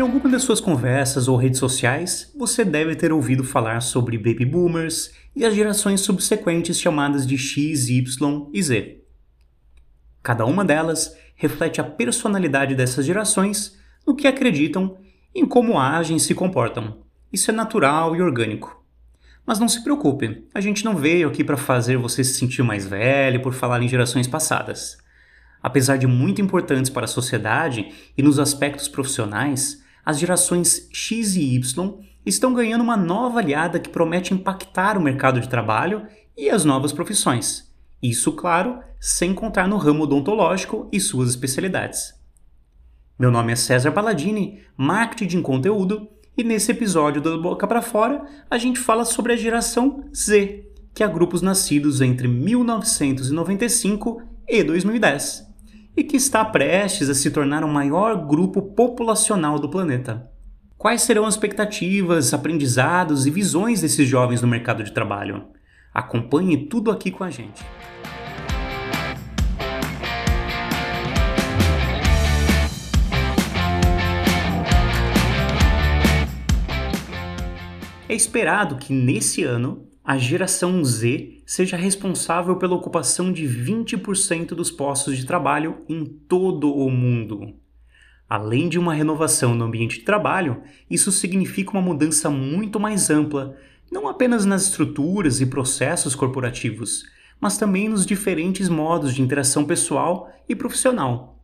Em alguma das suas conversas ou redes sociais, você deve ter ouvido falar sobre baby boomers e as gerações subsequentes chamadas de X, Y e Z. Cada uma delas reflete a personalidade dessas gerações, no que acreditam em como agem e se comportam. Isso é natural e orgânico. Mas não se preocupe, a gente não veio aqui para fazer você se sentir mais velho por falar em gerações passadas. Apesar de muito importantes para a sociedade e nos aspectos profissionais, as gerações X e Y estão ganhando uma nova aliada que promete impactar o mercado de trabalho e as novas profissões. Isso, claro, sem contar no ramo odontológico e suas especialidades. Meu nome é César Palladini, marketing de conteúdo, e nesse episódio do Boca para Fora a gente fala sobre a geração Z, que é grupos nascidos entre 1995 e 2010 e que está prestes a se tornar o maior grupo populacional do planeta. Quais serão as expectativas, aprendizados e visões desses jovens no mercado de trabalho? Acompanhe tudo aqui com a gente. É esperado que nesse ano a geração Z seja responsável pela ocupação de 20% dos postos de trabalho em todo o mundo. Além de uma renovação no ambiente de trabalho, isso significa uma mudança muito mais ampla, não apenas nas estruturas e processos corporativos, mas também nos diferentes modos de interação pessoal e profissional.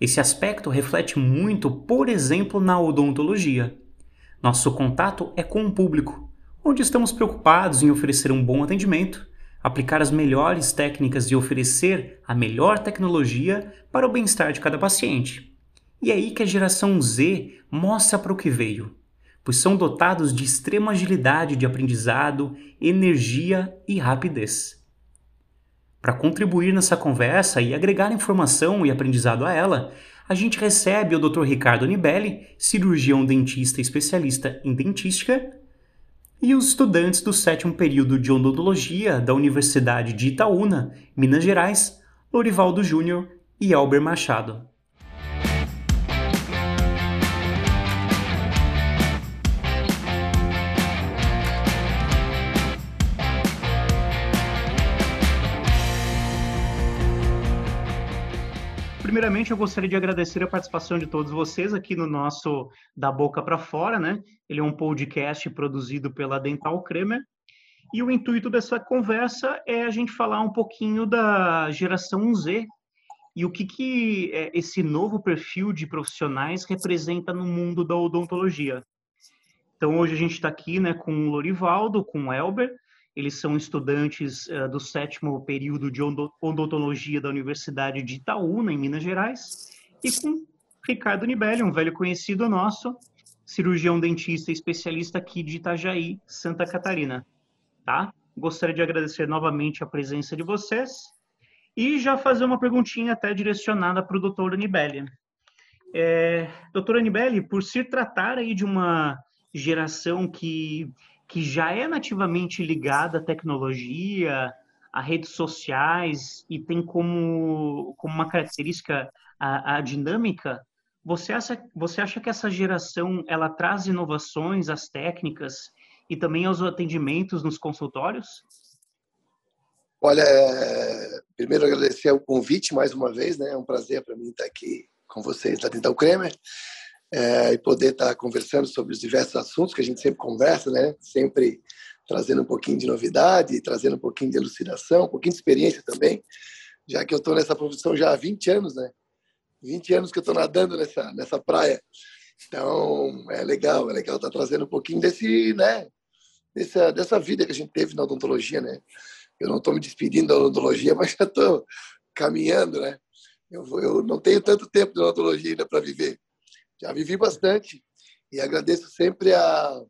Esse aspecto reflete muito, por exemplo, na odontologia. Nosso contato é com o público, onde estamos preocupados em oferecer um bom atendimento, aplicar as melhores técnicas e oferecer a melhor tecnologia para o bem-estar de cada paciente. E é aí que a geração Z mostra para o que veio, pois são dotados de extrema agilidade de aprendizado, energia e rapidez. Para contribuir nessa conversa e agregar informação e aprendizado a ela, a gente recebe o Dr. Ricardo Nibelli, cirurgião dentista especialista em dentística e os estudantes do sétimo período de odontologia da Universidade de Itaúna, Minas Gerais, Lorivaldo Júnior e Elber Machado. Primeiramente, eu gostaria de agradecer a participação de todos vocês aqui no nosso Da Boca para Fora, né? Ele é um podcast produzido pela Dental Kremer. E o intuito dessa conversa é a gente falar um pouquinho da geração Z e o que, que é, esse novo perfil de profissionais representa no mundo da odontologia. Então, hoje a gente está aqui né, com o Lorivaldo, com o Elber, eles são estudantes uh, do sétimo período de odontologia da Universidade de Itaúna, em Minas Gerais, e com Ricardo Nibelli, um velho conhecido nosso, cirurgião dentista e especialista aqui de Itajaí, Santa Catarina. Tá? Gostaria de agradecer novamente a presença de vocês e já fazer uma perguntinha até direcionada para o doutor Anibelli. É, doutor Anibelli, por se tratar aí de uma geração que que já é nativamente ligada à tecnologia, a redes sociais e tem como, como uma característica a, a dinâmica, você acha, você acha que essa geração ela traz inovações às técnicas e também aos atendimentos nos consultórios? Olha, é, primeiro agradecer o convite mais uma vez, né? É um prazer para mim estar aqui com vocês da Dental Kremer é, e poder estar conversando sobre os diversos assuntos que a gente sempre conversa, né? Sempre trazendo um pouquinho de novidade, trazendo um pouquinho de elucidação, um pouquinho de experiência também, já que eu estou nessa profissão já há 20 anos, né? 20 anos que eu estou nadando nessa, nessa praia. Então, é legal, é legal estar trazendo um pouquinho desse, né? Dessa, dessa vida que a gente teve na odontologia, né? Eu não estou me despedindo da odontologia, mas já estou caminhando, né? Eu, eu não tenho tanto tempo de odontologia ainda para viver já vivi bastante e agradeço sempre a,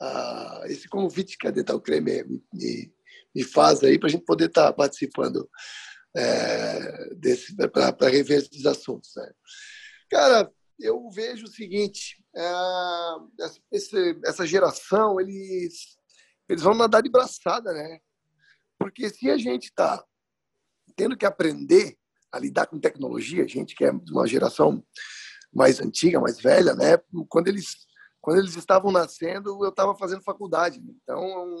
a esse convite que a Dental Creme me, me faz aí para a gente poder estar tá participando é, desse para rever esses assuntos. Né? Cara, eu vejo o seguinte: é, essa, essa geração eles eles vão nadar de braçada, né? Porque se a gente está tendo que aprender a lidar com tecnologia, a gente que é uma geração mais antiga, mais velha, né? Quando eles quando eles estavam nascendo, eu estava fazendo faculdade. Então,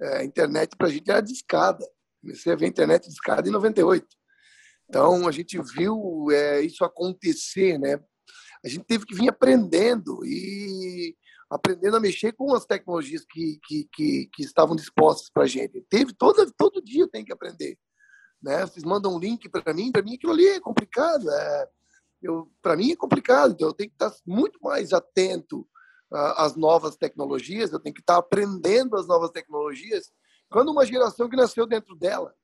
é, a internet para a gente era discada. Comecei a ver a internet discada em 98. Então, a gente viu é, isso acontecer, né? A gente teve que vir aprendendo e aprendendo a mexer com as tecnologias que, que, que, que estavam dispostas para a gente. Teve todo, todo dia tem que aprender. Né? Vocês mandam um link para mim, para mim aquilo ali é complicado. É, para mim é complicado, então eu tenho que estar muito mais atento às novas tecnologias, eu tenho que estar aprendendo as novas tecnologias quando uma geração que nasceu dentro dela,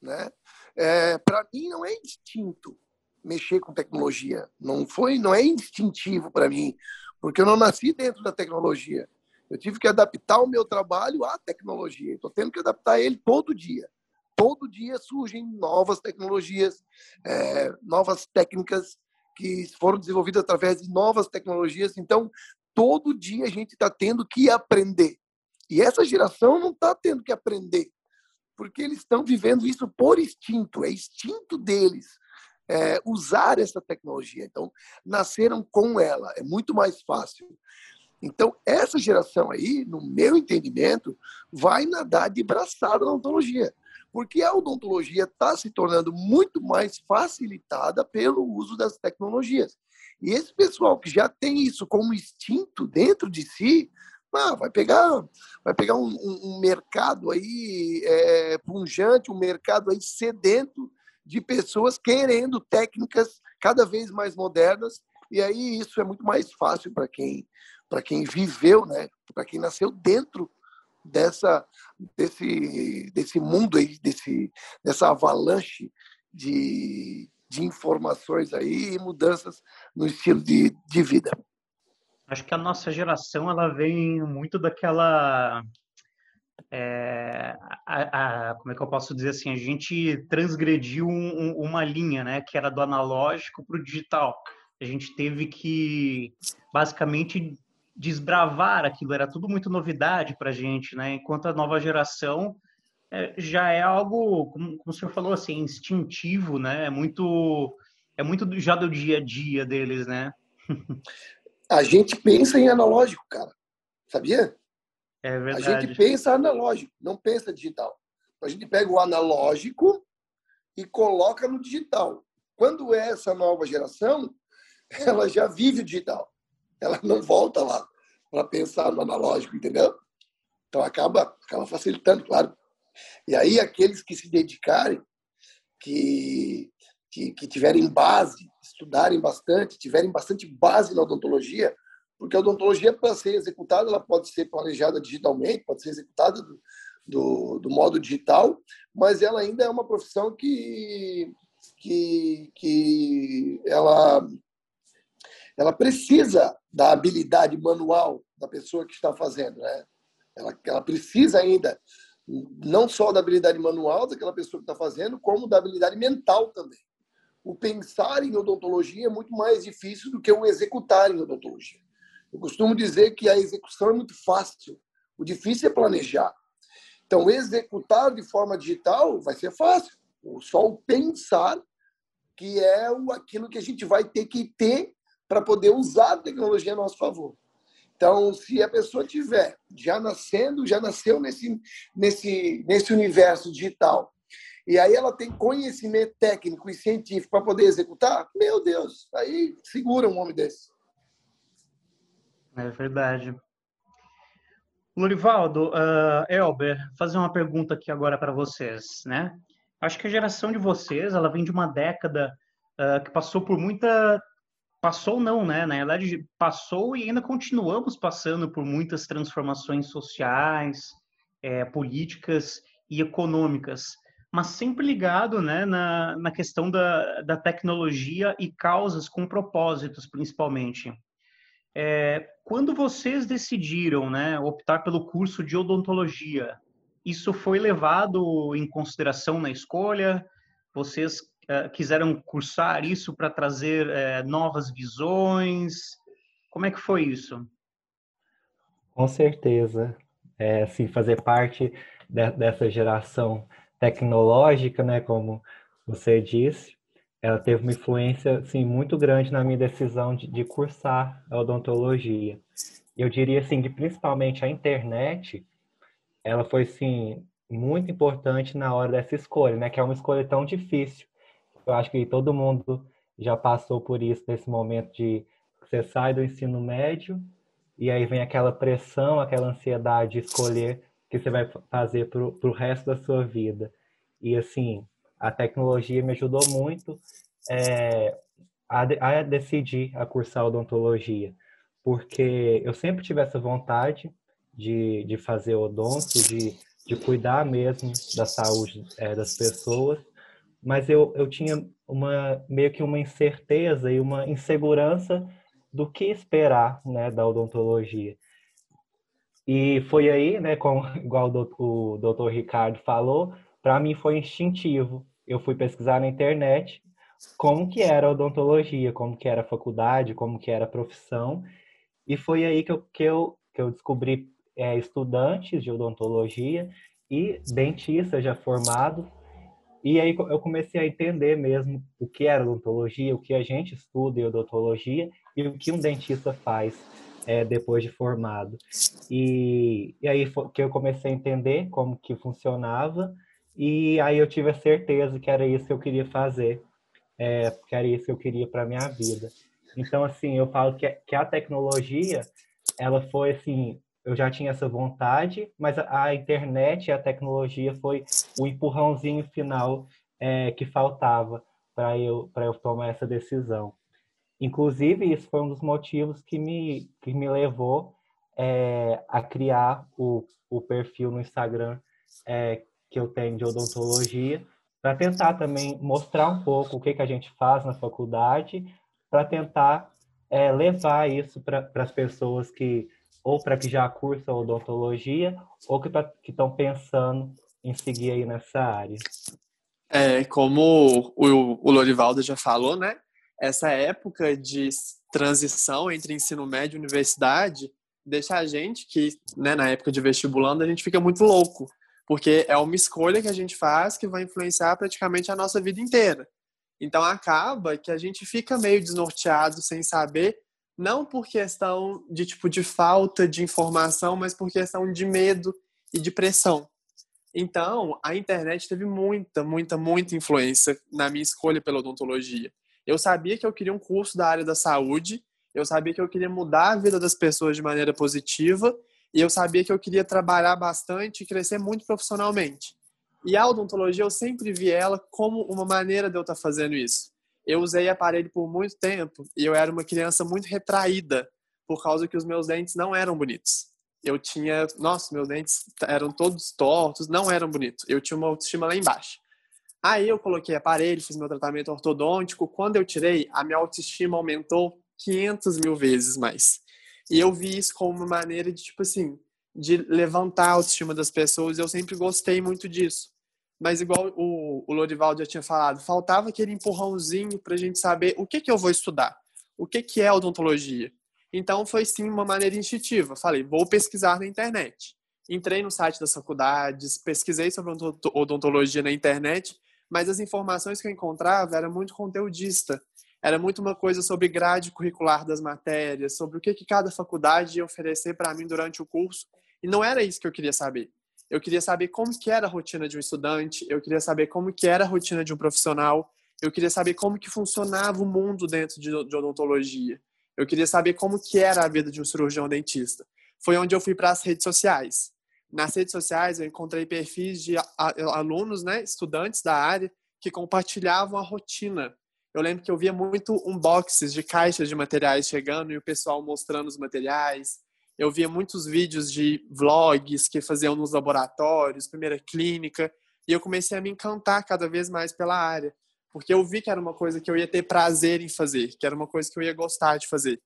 né? É, para mim não é instinto mexer com tecnologia, não foi, não é instintivo para mim, porque eu não nasci dentro da tecnologia. Eu tive que adaptar o meu trabalho à tecnologia. Estou tendo que adaptar ele todo dia. Todo dia surgem novas tecnologias, é, novas técnicas que foram desenvolvidas através de novas tecnologias. Então, todo dia a gente está tendo que aprender. E essa geração não está tendo que aprender, porque eles estão vivendo isso por instinto, é instinto deles é, usar essa tecnologia. Então, nasceram com ela, é muito mais fácil. Então, essa geração aí, no meu entendimento, vai nadar de braçada na odontologia, porque a odontologia está se tornando muito mais facilitada pelo uso das tecnologias. E esse pessoal que já tem isso como instinto dentro de si, ah, vai pegar, vai pegar um, um, um mercado aí é, punjante, um mercado aí sedento de pessoas querendo técnicas cada vez mais modernas. E aí isso é muito mais fácil para quem para quem viveu, né? Para quem nasceu dentro dessa desse desse mundo aí, desse dessa avalanche de, de informações aí e mudanças no estilo de, de vida. Acho que a nossa geração ela vem muito daquela é, a, a, como é que eu posso dizer assim, a gente transgrediu um, uma linha, né, que era do analógico para o digital. A gente teve que basicamente desbravar aquilo, era tudo muito novidade para a gente, né? Enquanto a nova geração é, já é algo, como, como o senhor falou, assim, instintivo, né? É muito, é muito já do dia a dia deles, né? a gente pensa em analógico, cara. Sabia? É verdade. A gente pensa analógico, não pensa digital. A gente pega o analógico e coloca no digital. Quando é essa nova geração, ela já vive o digital. Ela não volta lá para pensar no analógico, entendeu? Então acaba, acaba facilitando, claro. E aí aqueles que se dedicarem, que, que, que tiverem base, estudarem bastante, tiverem bastante base na odontologia, porque a odontologia, para ser executada, ela pode ser planejada digitalmente, pode ser executada do, do, do, modo digital, mas ela ainda é uma profissão que, que, que ela, ela precisa da habilidade manual da pessoa que está fazendo. Né? Ela, ela precisa ainda não só da habilidade manual daquela pessoa que está fazendo, como da habilidade mental também. O pensar em odontologia é muito mais difícil do que o executar em odontologia. Eu costumo dizer que a execução é muito fácil, o difícil é planejar. Então, executar de forma digital vai ser fácil. Só o pensar que é aquilo que a gente vai ter que ter para poder usar a tecnologia a nosso favor. Então, se a pessoa tiver já nascendo, já nasceu nesse, nesse, nesse universo digital, e aí ela tem conhecimento técnico e científico para poder executar, meu Deus, aí segura um homem desse. É verdade. Lorivaldo, uh, Elber, fazer uma pergunta aqui agora para vocês, né? Acho que a geração de vocês, ela vem de uma década uh, que passou por muita passou não, né? Na verdade, passou e ainda continuamos passando por muitas transformações sociais, é, políticas e econômicas, mas sempre ligado, né, na, na questão da, da tecnologia e causas com propósitos, principalmente. É, quando vocês decidiram né, optar pelo curso de odontologia, isso foi levado em consideração na escolha? Vocês uh, quiseram cursar isso para trazer uh, novas visões? Como é que foi isso? Com certeza. É, assim, fazer parte de, dessa geração tecnológica, né, como você disse, ela teve uma influência assim, muito grande na minha decisão de, de cursar a odontologia. Eu diria assim que principalmente a internet, ela foi assim muito importante na hora dessa escolha, né? Que é uma escolha tão difícil. Eu acho que todo mundo já passou por isso nesse momento de você sai do ensino médio e aí vem aquela pressão, aquela ansiedade de escolher o que você vai fazer para o resto da sua vida. E assim, a tecnologia me ajudou muito é, a, a decidir a cursar odontologia, porque eu sempre tive essa vontade de, de fazer odonto, de, de cuidar mesmo da saúde é, das pessoas, mas eu, eu tinha uma meio que uma incerteza e uma insegurança do que esperar né, da odontologia. E foi aí, né, com, igual o doutor Ricardo falou, para mim foi instintivo. Eu fui pesquisar na internet como que era a odontologia, como que era a faculdade, como que era a profissão, e foi aí que eu, que eu, que eu descobri é, estudantes de odontologia e dentistas já formados, e aí eu comecei a entender mesmo o que era odontologia, o que a gente estuda em odontologia e o que um dentista faz é, depois de formado. E, e aí foi que eu comecei a entender como que funcionava e aí eu tive a certeza que era isso que eu queria fazer, é, que era isso que eu queria para minha vida. Então, assim, eu falo que, que a tecnologia, ela foi, assim, eu já tinha essa vontade, mas a, internet e a tecnologia foi o empurrãozinho final é, que faltava para eu, eu tomar essa decisão. Inclusive, isso foi um dos motivos que me, que me levou é, a criar o, o perfil no Instagram é, que eu tenho de odontologia, para tentar também mostrar um pouco o que, que a gente faz na faculdade, para tentar é, levar isso para as pessoas que, ou para que já cursam odontologia, ou que estão pensando em seguir aí nessa área. É, como o, o Lorivaldo já falou, né? Essa época de transição entre ensino médio e universidade deixa a gente que, né, na época de vestibulando, a gente fica muito louco porque é uma escolha que a gente faz que vai influenciar praticamente a nossa vida inteira. Então acaba que a gente fica meio desnorteado sem saber, não por questão de tipo de falta de informação, mas por questão de medo e de pressão. Então, a internet teve muita, muita, muita influência na minha escolha pela odontologia. Eu sabia que eu queria um curso da área da saúde, eu sabia que eu queria mudar a vida das pessoas de maneira positiva e eu sabia que eu queria trabalhar bastante e crescer muito profissionalmente. E a odontologia eu sempre vi ela como uma maneira de eu estar fazendo isso. Eu usei aparelho por muito tempo e eu era uma criança muito retraída por causa que os meus dentes não eram bonitos. Eu tinha, nossa, meus dentes eram todos tortos, não eram bonitos. Eu tinha uma autoestima lá embaixo. Aí eu coloquei aparelho, fiz meu tratamento ortodôntico. Quando eu tirei, a minha autoestima aumentou 500 mil vezes mais. E eu vi isso como uma maneira de, tipo assim, de levantar a autoestima das pessoas. Eu sempre gostei muito disso. Mas igual o, o já tinha falado, faltava aquele empurrãozinho para a gente saber o que, que eu vou estudar, o que, que é odontologia. Então foi sim uma maneira instintiva. Falei, vou pesquisar na internet. Entrei no site das faculdades, pesquisei sobre odontologia na internet, mas as informações que eu encontrava era muito conteudista era muito uma coisa sobre grade curricular das matérias, sobre o que, que cada faculdade ia oferecer para mim durante o curso. E não era isso que eu queria saber. Eu queria saber como que era a rotina de um estudante, eu queria saber como que era a rotina de um profissional, eu queria saber como que funcionava o mundo dentro de, odontologia. Eu queria saber como que era a vida de um cirurgião dentista. Foi onde eu fui para as redes sociais. Nas redes sociais eu encontrei perfis de alunos, né, estudantes da área, que compartilhavam a rotina eu lembro que eu via muito unboxes de caixas de materiais chegando e o pessoal mostrando os materiais. Eu via muitos vídeos de vlogs que faziam nos laboratórios, primeira clínica, e eu comecei a me encantar cada vez mais pela área, porque eu vi que era uma coisa que eu ia ter prazer em fazer, que era uma coisa que eu ia gostar de fazer.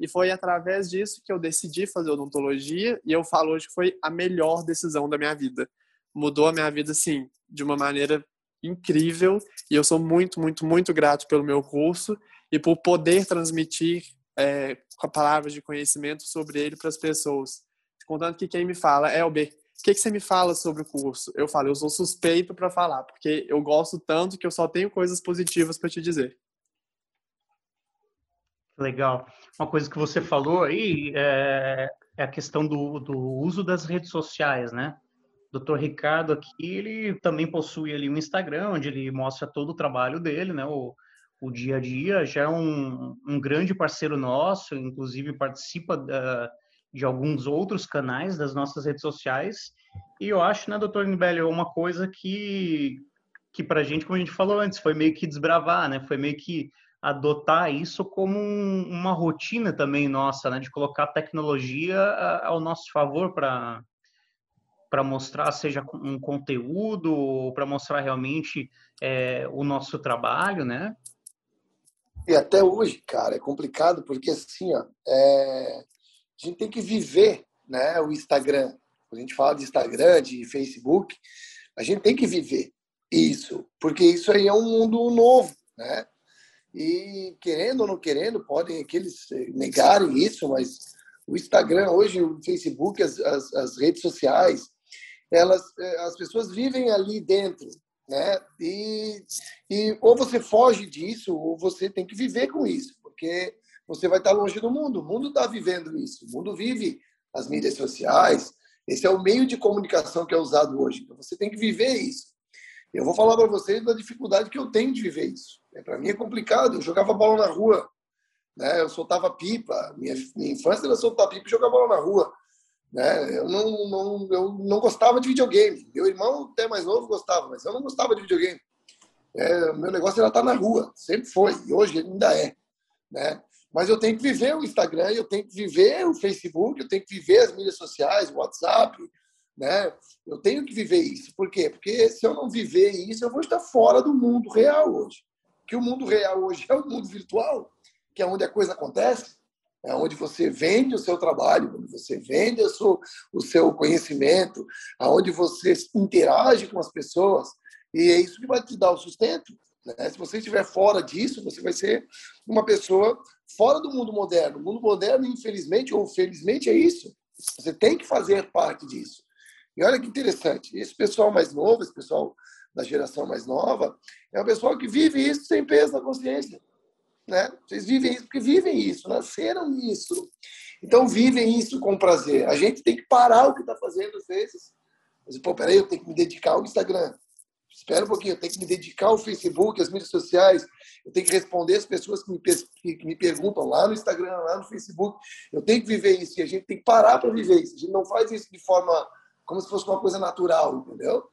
E foi através disso que eu decidi fazer odontologia, e eu falo hoje que foi a melhor decisão da minha vida. Mudou a minha vida, assim, de uma maneira incrível e eu sou muito, muito, muito grato pelo meu curso e por poder transmitir é, palavras de conhecimento sobre ele para as pessoas. Contando que quem me fala, Elber, que, que você me fala sobre o curso? Eu falo, eu sou suspeito para falar, porque eu gosto tanto que eu só tenho coisas positivas para te dizer. Legal. Uma coisa que você falou aí é, é a questão do, do, uso das redes sociais, né? O Dr. Ricardo aqui, ele também possui ali um Instagram, onde ele mostra todo o trabalho dele, né? O, o dia a dia, já é um, um grande parceiro nosso, inclusive participa da, de alguns outros canais das nossas redes sociais. E eu acho, né, doutor Nibelli, uma coisa que, que para a gente, como a gente falou antes, foi meio que desbravar, né? Foi meio que adotar isso como um, uma rotina também nossa, né, de colocar a tecnologia ao nosso favor para para mostrar seja um conteúdo para mostrar realmente é, o nosso trabalho, né? E até hoje, cara, é complicado porque assim, ó, é... a gente tem que viver, né, o Instagram. Quando a gente fala de Instagram, de Facebook, a gente tem que viver isso, porque isso aí é um mundo novo, né? E querendo ou não querendo, podem aqueles negarem isso, mas o Instagram hoje, o Facebook, as, as, as redes sociais, elas, eh, as pessoas vivem ali dentro, né? E, e ou você foge disso, ou você tem que viver com isso, porque você vai estar longe do mundo. O mundo está vivendo isso. O mundo vive as mídias sociais. Esse é o meio de comunicação que é usado hoje. Então você tem que viver isso. Eu vou falar para vocês da dificuldade que eu tenho de viver isso. É, para mim é complicado. Eu jogava bola na rua, né? Eu soltava pipa. Minha, minha infância era soltar pipa e jogar bola na rua. Né? Eu não, não, eu não gostava de videogame. Meu irmão, até mais novo, gostava, mas eu não gostava de videogame. É, meu negócio era estar na rua, sempre foi, e hoje ainda é. Né? Mas eu tenho que viver o Instagram, eu tenho que viver o Facebook, eu tenho que viver as mídias sociais, o WhatsApp, né? Eu tenho que viver isso. Por quê? Porque se eu não viver isso, eu vou estar fora do mundo real hoje. Que o mundo real hoje é o mundo virtual, que é onde a coisa acontece é onde você vende o seu trabalho, onde você vende o seu, o seu conhecimento, aonde você interage com as pessoas, e é isso que vai te dar o sustento. Né? Se você estiver fora disso, você vai ser uma pessoa fora do mundo moderno. O mundo moderno, infelizmente ou felizmente, é isso. Você tem que fazer parte disso. E olha que interessante, esse pessoal mais novo, esse pessoal da geração mais nova, é o pessoal que vive isso sem peso na consciência. Né? Vocês vivem isso porque vivem isso, nasceram nisso. Então vivem isso com prazer. A gente tem que parar o que está fazendo às vezes. Mas, pô, peraí, eu tenho que me dedicar ao Instagram. Espera um pouquinho, eu tenho que me dedicar ao Facebook, às mídias sociais. Eu tenho que responder as pessoas que me, que me perguntam lá no Instagram, lá no Facebook. Eu tenho que viver isso. E a gente tem que parar para viver isso. A gente não faz isso de forma como se fosse uma coisa natural, entendeu?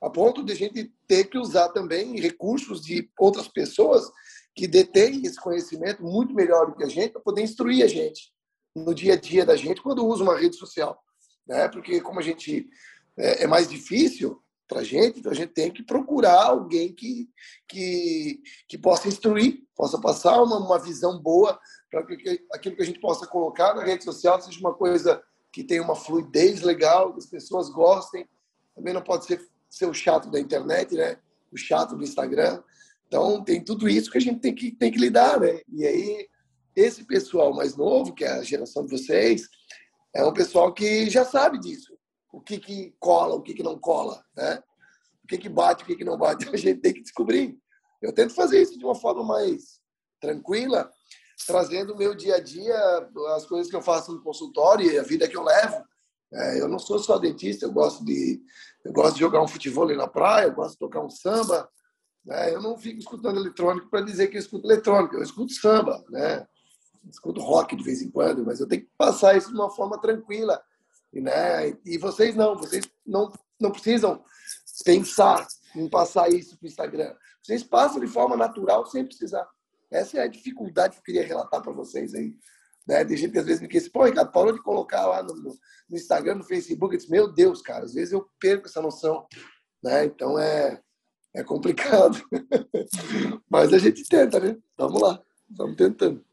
A ponto de a gente ter que usar também recursos de outras pessoas que detém esse conhecimento muito melhor do que a gente para poder instruir a gente no dia a dia da gente quando usa uma rede social, né? Porque como a gente é, é mais difícil para a gente, então a gente tem que procurar alguém que que, que possa instruir, possa passar uma, uma visão boa para que aquilo que a gente possa colocar na rede social seja uma coisa que tenha uma fluidez legal, que as pessoas gostem. Também não pode ser, ser o chato da internet, né? O chato do Instagram. Então, tem tudo isso que a gente tem que, tem que lidar, né? E aí, esse pessoal mais novo, que é a geração de vocês, é um pessoal que já sabe disso. O que, que cola, o que, que não cola, né? O que, que bate, o que, que não bate, a gente tem que descobrir. Eu tento fazer isso de uma forma mais tranquila, trazendo o meu dia a dia, as coisas que eu faço no consultório e a vida que eu levo. É, eu não sou só dentista, eu gosto de eu gosto de jogar um futebol na praia, eu gosto de tocar um samba, né? Eu não fico escutando eletrônico para dizer que eu escuto eletrônico, eu escuto samba, né? escuto rock de vez em quando, mas eu tenho que passar isso de uma forma tranquila. Né? E vocês não, vocês não, não precisam pensar em passar isso para o Instagram. Vocês passam de forma natural sem precisar. Essa é a dificuldade que eu queria relatar para vocês aí. Né? Tem gente que às vezes me diz, pô, Ricardo, parou de colocar lá no, no Instagram, no Facebook. Eu disse, meu Deus, cara, às vezes eu perco essa noção. Né? Então é, é complicado. Mas a gente tenta, né? Vamos lá, estamos tentando.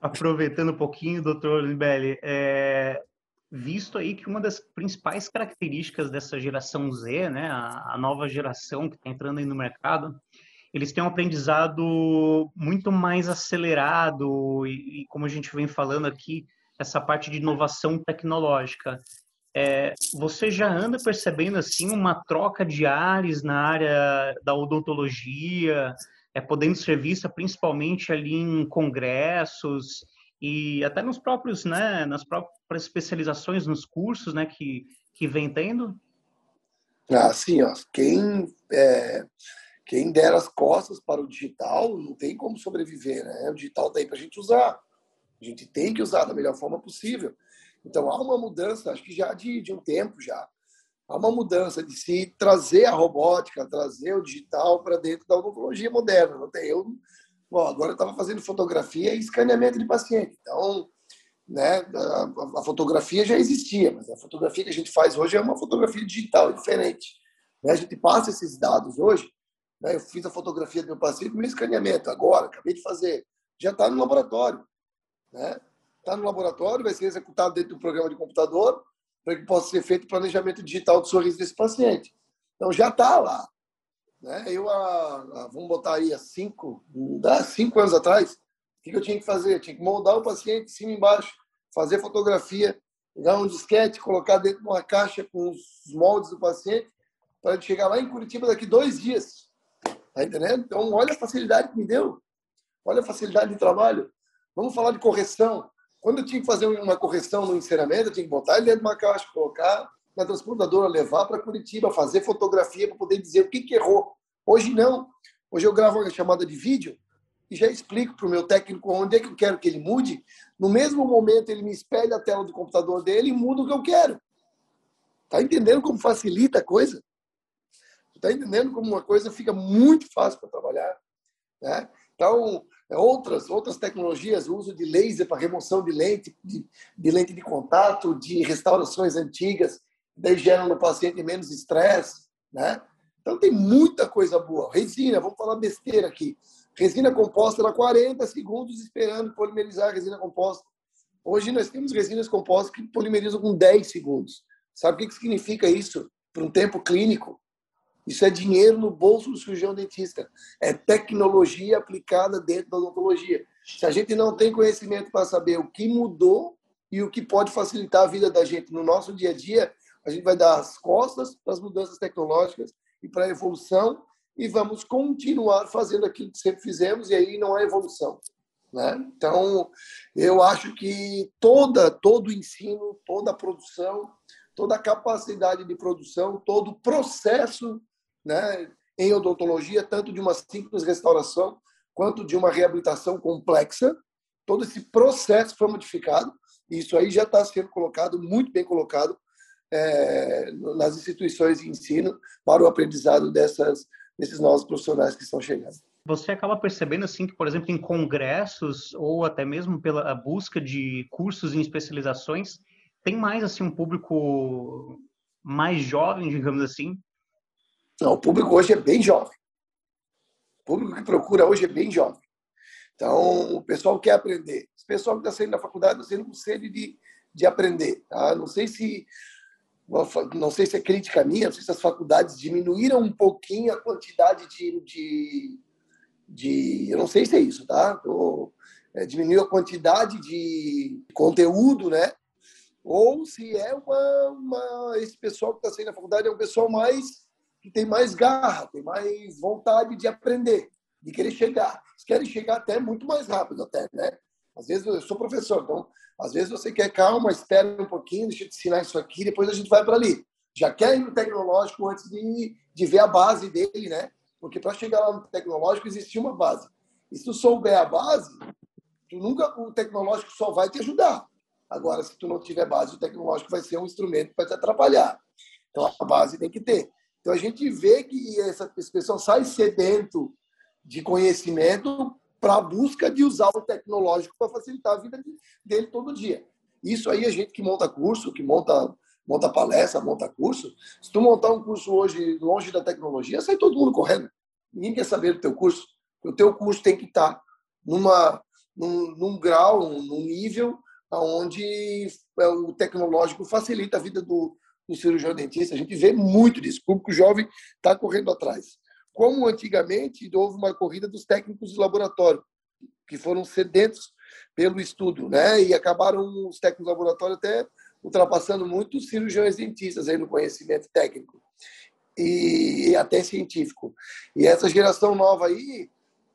Aproveitando um pouquinho, doutor Libelli, é, visto aí que uma das principais características dessa geração Z, né, a, nova geração que está entrando aí no mercado, eles têm um aprendizado muito mais acelerado e, como a gente vem falando aqui, essa parte de inovação tecnológica. É, você já anda percebendo assim uma troca de ares na área da odontologia, é, podendo ser vista principalmente ali em congressos e até nos próprios, né, nas próprias especializações, nos cursos, né, que, que vem tendo? Ah, sim, ó. Quem, é, quem der as costas para o digital não tem como sobreviver, né? O digital está aí para a gente usar. A gente tem que usar da melhor forma possível. Então há uma mudança, acho que já de, de um tempo já, há uma mudança de se trazer a robótica, trazer o digital para dentro da odontologia moderna. Não tem eu Bom, agora eu estava fazendo fotografia e escaneamento de paciente. Então, né, a, a, fotografia já existia, mas a fotografia que a gente faz hoje é uma fotografia digital, diferente. Né? A gente passa esses dados hoje. Né? Eu fiz a fotografia do meu paciente, meu escaneamento agora, acabei de fazer. Já está no laboratório. Né? Está no laboratório, vai ser executado dentro do programa de computador para que possa ser feito o planejamento digital do sorriso desse paciente. Então já está lá. Né? Eu, a, a, vamos botar aí, há cinco, cinco anos atrás, o que, eu tinha que fazer? Eu tinha que moldar o paciente de cima e embaixo, fazer fotografia, pegar um disquete, colocar dentro de uma caixa com os moldes do paciente, para ele chegar lá em Curitiba daqui dois dias. Tá entendendo? Então, olha a facilidade que me deu. Olha a facilidade de trabalho. Vamos falar de correção. Quando eu tinha que fazer uma correção no encerramento, eu tinha que botar ele dentro de uma caixa, colocar na transportadora, levar para Curitiba, fazer fotografia para poder dizer o que, que errou. Hoje não. Hoje eu gravo uma chamada de vídeo e já explico para o meu técnico onde é que eu quero que ele mude. No mesmo momento, ele me espelha a tela do computador dele e muda o que eu quero. Tá entendendo como facilita a coisa? Tá entendendo como uma coisa fica muito fácil para trabalhar? Né? Então, outras outras tecnologias, o uso de laser para remoção de lente, de, de lente de contato, de restaurações antigas, daí geram no paciente menos estresse, né? Então tem muita coisa boa. Resina, vamos falar besteira aqui. Resina composta era 40 segundos esperando polimerizar a resina composta. Hoje nós temos resinas compostas que polimerizam com 10 segundos. Sabe o que significa isso para um tempo clínico? Isso é dinheiro no bolso do cirurgião dentista. É tecnologia aplicada dentro da odontologia. Se a gente não tem conhecimento para saber o que mudou e o que pode facilitar a vida da gente no nosso dia a dia, a gente vai dar as costas para as mudanças tecnológicas e para a evolução e vamos continuar fazendo aquilo que sempre fizemos e aí não há evolução. Né? Então, eu acho que toda, todo o ensino, toda a produção, toda a capacidade de produção, todo o processo né, em odontologia, tanto de uma simples restauração quanto de uma reabilitação complexa, todo esse processo foi modificado e isso aí já está sendo colocado, muito bem colocado, é, nas instituições de ensino para o aprendizado dessas, desses novos profissionais que estão chegando. Você acaba percebendo assim que, por exemplo, em congressos ou até mesmo pela busca de cursos em especializações, tem mais assim um público mais jovem, digamos assim? Não, o público hoje é bem jovem. O público que procura hoje é bem jovem. Então, o pessoal quer aprender. O pessoal que está saindo da faculdade está saindo com sede de, de aprender. Tá? Não sei se não sei se é crítica minha, não sei se as faculdades diminuíram um pouquinho a quantidade de, de, de eu não sei se é isso, tá? Ou, é, diminuiu a quantidade de conteúdo, né? Ou se é uma, uma esse pessoal que está saindo da faculdade é um pessoal mais que tem mais garra, tem mais vontade de aprender, de querer chegar. Eles querem chegar até muito mais rápido, até, né? Às vezes eu sou professor, então às vezes você quer calma, espera um pouquinho, deixa eu te ensinar isso aqui, depois a gente vai para ali. Já quer ir no tecnológico antes de, de ver a base dele, né? Porque para chegar lá no tecnológico existia uma base. E se tu souber a base, tu nunca o tecnológico só vai te ajudar. Agora, se tu não tiver base, o tecnológico vai ser um instrumento para te atrapalhar. Então a base tem que ter. Então a gente vê que essa, esse pessoal sai sedento de conhecimento para a busca de usar o tecnológico para facilitar a vida dele todo dia. Isso aí a gente que monta curso, que monta monta palestra, monta curso. Se tu montar um curso hoje longe da tecnologia, sai todo mundo correndo. Ninguém quer saber do teu curso. O teu curso tem que estar numa num, num grau, num nível onde é, o tecnológico facilita a vida do, do cirurgião dentista. A gente vê muito disso. O público jovem está correndo atrás como antigamente houve uma corrida dos técnicos de laboratório, que foram sedentos pelo estudo, né? E acabaram os técnicos de laboratório até ultrapassando muitos cirurgiões dentistas aí no conhecimento técnico e até científico. E essa geração nova aí,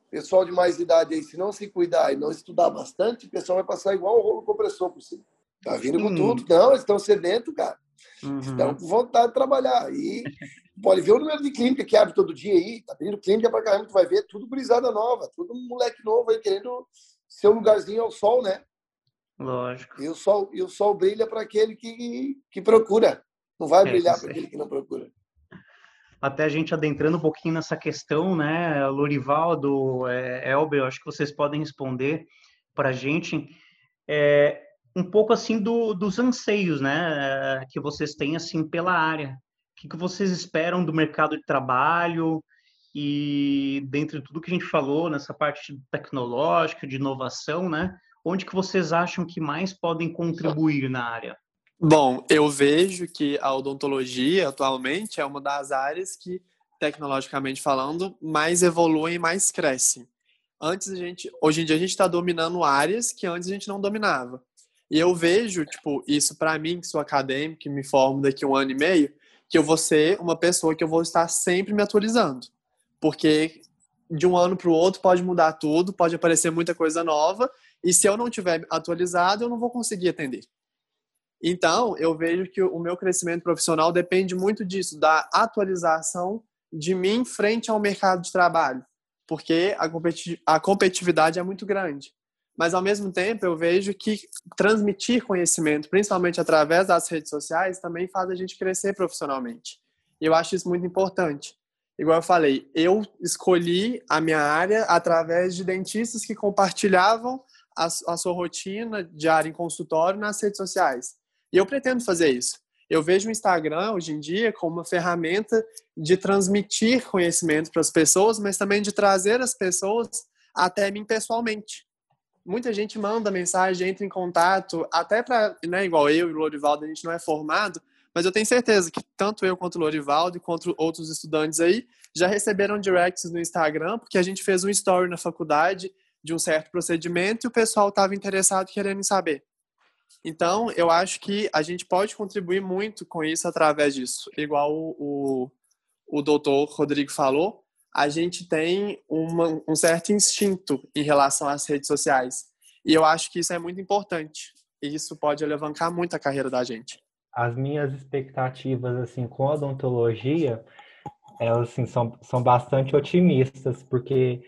pessoal de mais idade aí, se não se cuidar e não estudar bastante, o pessoal vai passar igual um rolo compressor por cima. Tá vindo com tudo. Não, eles estão sedentos, cara. Uhum. Estão com vontade de trabalhar. E pode ver o número de clínica que abre todo dia aí. Tá abrindo clínica pra caramba, tu vai ver tudo brisada nova, tudo moleque novo aí querendo seu lugarzinho ao sol, né? Lógico. E o sol, e o sol brilha para aquele que, que procura. Não vai é, brilhar para aquele que não procura. Até a gente adentrando um pouquinho nessa questão, né, Lorivaldo, é, Elber, acho que vocês podem responder para a gente é, um pouco assim do, dos anseios, né, que vocês têm assim pela área. O que, que vocês esperam do mercado de trabalho? E dentro de tudo que a gente falou nessa parte tecnológica, de inovação, né? Onde que vocês acham que mais podem contribuir na área? Bom, eu vejo que a odontologia atualmente é uma das áreas que, tecnologicamente falando, mais evoluem e mais crescem. Antes a gente, hoje em dia a gente está dominando áreas que antes a gente não dominava. E eu vejo, tipo, isso para mim, que sou acadêmico, que me formo daqui um ano e meio, que eu vou ser uma pessoa que eu vou estar sempre me atualizando porque de um ano para o outro pode mudar tudo, pode aparecer muita coisa nova, e se eu não tiver atualizado, eu não vou conseguir atender. Então, eu vejo que o meu crescimento profissional depende muito disso, da atualização de mim frente ao mercado de trabalho, porque a competitividade é muito grande. Mas, ao mesmo tempo, eu vejo que transmitir conhecimento, principalmente através das redes sociais, também faz a gente crescer profissionalmente. E eu acho isso muito importante igual eu falei, eu escolhi a minha área através de dentistas que compartilhavam a, a sua rotina diária em consultório nas redes sociais. E eu pretendo fazer isso. Eu vejo o Instagram hoje em dia como uma ferramenta de transmitir conhecimento para as pessoas, mas também de trazer as pessoas até mim pessoalmente. Muita gente manda mensagem, entra em contato, até para, né, igual eu e o Lorivaldo, a gente não é formado, mas eu tenho certeza que tanto eu quanto o Lorivaldo quanto outros estudantes aí já receberam directs no Instagram, porque a gente fez um story na faculdade de um certo procedimento e o pessoal estava interessado querendo saber. Então, eu acho que a gente pode contribuir muito com isso através disso. Igual o, o, o doutor Rodrigo falou, a gente tem uma, um certo instinto em relação às redes sociais. E eu acho que isso é muito importante. E isso pode alavancar muito a carreira da gente as minhas expectativas assim com a odontologia elas assim, são, são bastante otimistas, porque,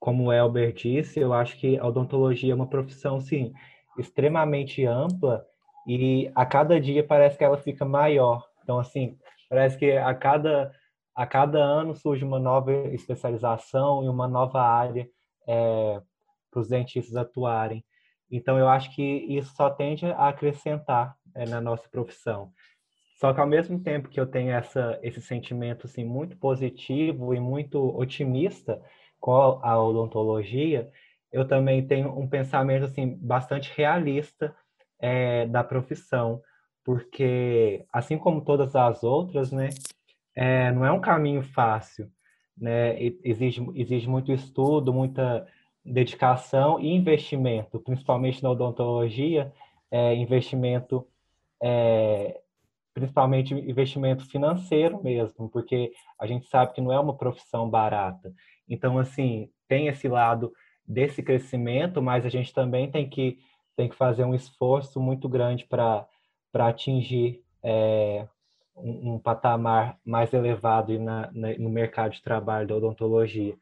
como o Elber disse, eu acho que a odontologia é uma profissão, sim, extremamente ampla e a cada dia parece que ela fica maior. Então, assim, parece que a cada, a cada ano surge uma nova especialização e uma nova área é, para os dentistas atuarem. Então, eu acho que isso só tende a acrescentar é, na nossa profissão. Só que ao mesmo tempo que eu tenho essa, esse sentimento assim, muito positivo e muito otimista com a odontologia, eu também tenho um pensamento assim, bastante realista é, da profissão, porque assim como todas as outras, né, é, não é um caminho fácil, né, exige, exige muito estudo, muita dedicação e investimento, principalmente na odontologia, é, investimento é, principalmente investimento financeiro mesmo, porque a gente sabe que não é uma profissão barata. Então, assim, tem esse lado desse crescimento, mas a gente também tem que, tem que fazer um esforço muito grande para atingir é, um, um, patamar mais elevado na, na, no mercado de trabalho da odontologia.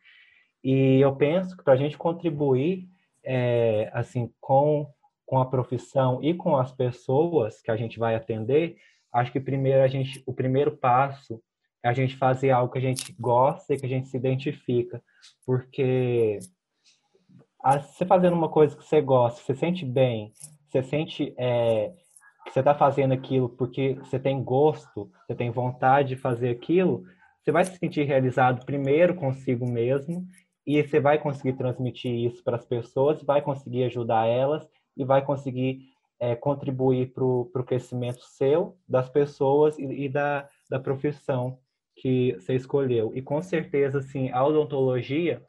E eu penso que para a gente contribuir é, assim com com a profissão e com as pessoas que a gente vai atender, acho que primeiro a gente, o primeiro passo é a gente fazer algo que a gente gosta e que a gente se identifica, porque você fazendo uma coisa que você gosta, você sente bem, você sente é, você está fazendo aquilo porque você tem gosto, você tem vontade de fazer aquilo, você vai se sentir realizado primeiro consigo mesmo e você vai conseguir transmitir isso para as pessoas, vai conseguir ajudar elas e vai conseguir é, contribuir para o crescimento seu, das pessoas e, e, da, da profissão que você escolheu. E com certeza, assim, a odontologia,